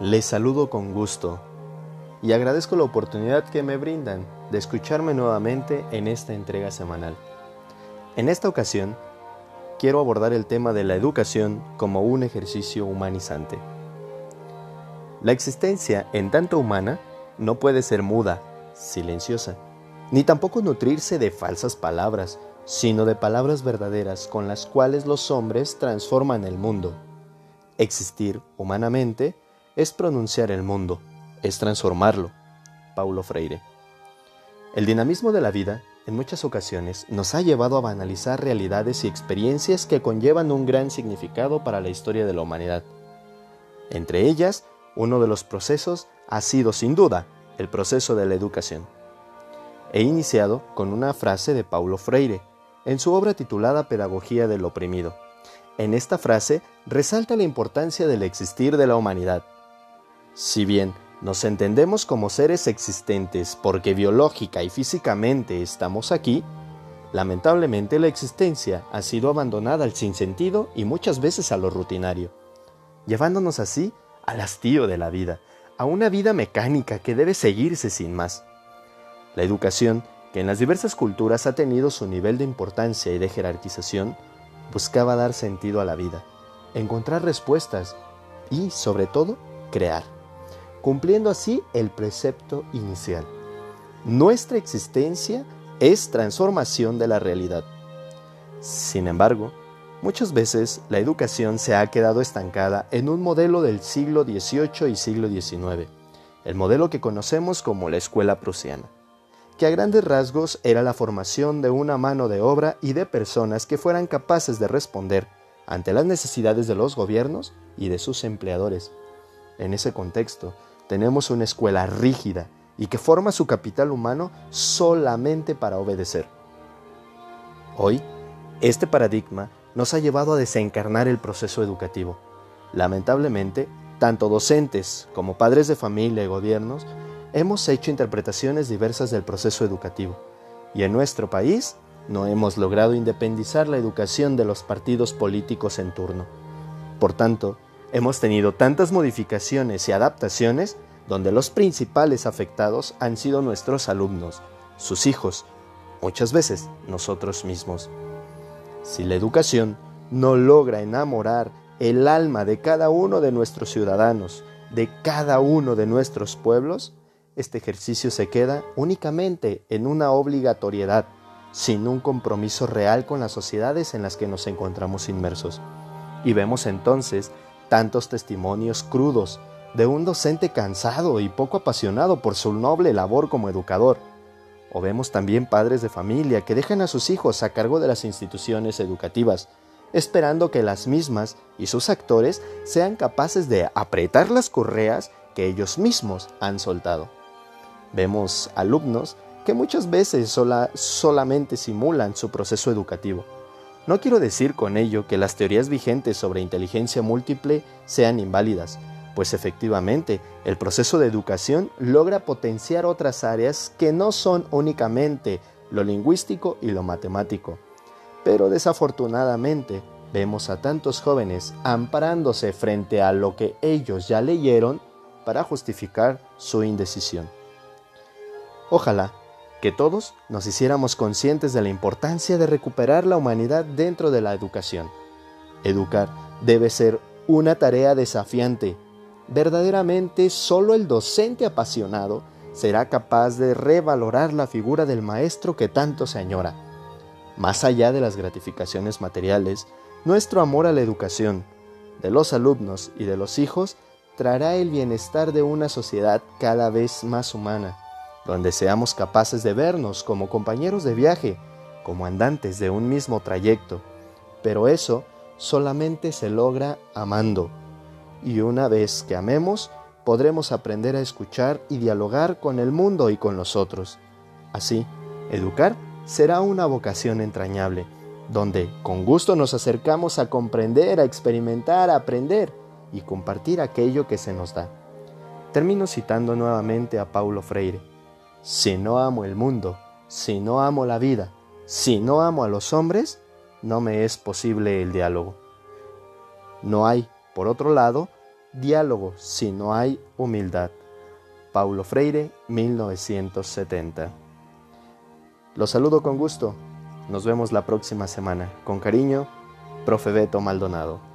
Les saludo con gusto y agradezco la oportunidad que me brindan de escucharme nuevamente en esta entrega semanal. En esta ocasión, quiero abordar el tema de la educación como un ejercicio humanizante. La existencia, en tanto humana, no puede ser muda, silenciosa, ni tampoco nutrirse de falsas palabras, sino de palabras verdaderas con las cuales los hombres transforman el mundo. Existir humanamente es pronunciar el mundo, es transformarlo. Paulo Freire. El dinamismo de la vida, en muchas ocasiones, nos ha llevado a banalizar realidades y experiencias que conllevan un gran significado para la historia de la humanidad. Entre ellas, uno de los procesos ha sido, sin duda, el proceso de la educación. He iniciado con una frase de Paulo Freire, en su obra titulada Pedagogía del Oprimido. En esta frase resalta la importancia del existir de la humanidad, si bien nos entendemos como seres existentes porque biológica y físicamente estamos aquí, lamentablemente la existencia ha sido abandonada al sinsentido y muchas veces a lo rutinario, llevándonos así al hastío de la vida, a una vida mecánica que debe seguirse sin más. La educación, que en las diversas culturas ha tenido su nivel de importancia y de jerarquización, buscaba dar sentido a la vida, encontrar respuestas y, sobre todo, crear cumpliendo así el precepto inicial. Nuestra existencia es transformación de la realidad. Sin embargo, muchas veces la educación se ha quedado estancada en un modelo del siglo XVIII y siglo XIX, el modelo que conocemos como la escuela prusiana, que a grandes rasgos era la formación de una mano de obra y de personas que fueran capaces de responder ante las necesidades de los gobiernos y de sus empleadores. En ese contexto, tenemos una escuela rígida y que forma su capital humano solamente para obedecer. Hoy, este paradigma nos ha llevado a desencarnar el proceso educativo. Lamentablemente, tanto docentes como padres de familia y gobiernos hemos hecho interpretaciones diversas del proceso educativo y en nuestro país no hemos logrado independizar la educación de los partidos políticos en turno. Por tanto, Hemos tenido tantas modificaciones y adaptaciones donde los principales afectados han sido nuestros alumnos, sus hijos, muchas veces nosotros mismos. Si la educación no logra enamorar el alma de cada uno de nuestros ciudadanos, de cada uno de nuestros pueblos, este ejercicio se queda únicamente en una obligatoriedad, sin un compromiso real con las sociedades en las que nos encontramos inmersos. Y vemos entonces tantos testimonios crudos de un docente cansado y poco apasionado por su noble labor como educador. O vemos también padres de familia que dejan a sus hijos a cargo de las instituciones educativas, esperando que las mismas y sus actores sean capaces de apretar las correas que ellos mismos han soltado. Vemos alumnos que muchas veces solamente simulan su proceso educativo no quiero decir con ello que las teorías vigentes sobre inteligencia múltiple sean inválidas, pues efectivamente el proceso de educación logra potenciar otras áreas que no son únicamente lo lingüístico y lo matemático. Pero desafortunadamente vemos a tantos jóvenes amparándose frente a lo que ellos ya leyeron para justificar su indecisión. Ojalá que todos nos hiciéramos conscientes de la importancia de recuperar la humanidad dentro de la educación. Educar debe ser una tarea desafiante. Verdaderamente solo el docente apasionado será capaz de revalorar la figura del maestro que tanto se añora. Más allá de las gratificaciones materiales, nuestro amor a la educación, de los alumnos y de los hijos, traerá el bienestar de una sociedad cada vez más humana donde seamos capaces de vernos como compañeros de viaje, como andantes de un mismo trayecto. Pero eso solamente se logra amando. Y una vez que amemos, podremos aprender a escuchar y dialogar con el mundo y con los otros. Así, educar será una vocación entrañable, donde con gusto nos acercamos a comprender, a experimentar, a aprender y compartir aquello que se nos da. Termino citando nuevamente a Paulo Freire. Si no amo el mundo, si no amo la vida, si no amo a los hombres, no me es posible el diálogo. No hay, por otro lado, diálogo si no hay humildad. Paulo Freire, 1970. Los saludo con gusto. Nos vemos la próxima semana. Con cariño, profe Beto Maldonado.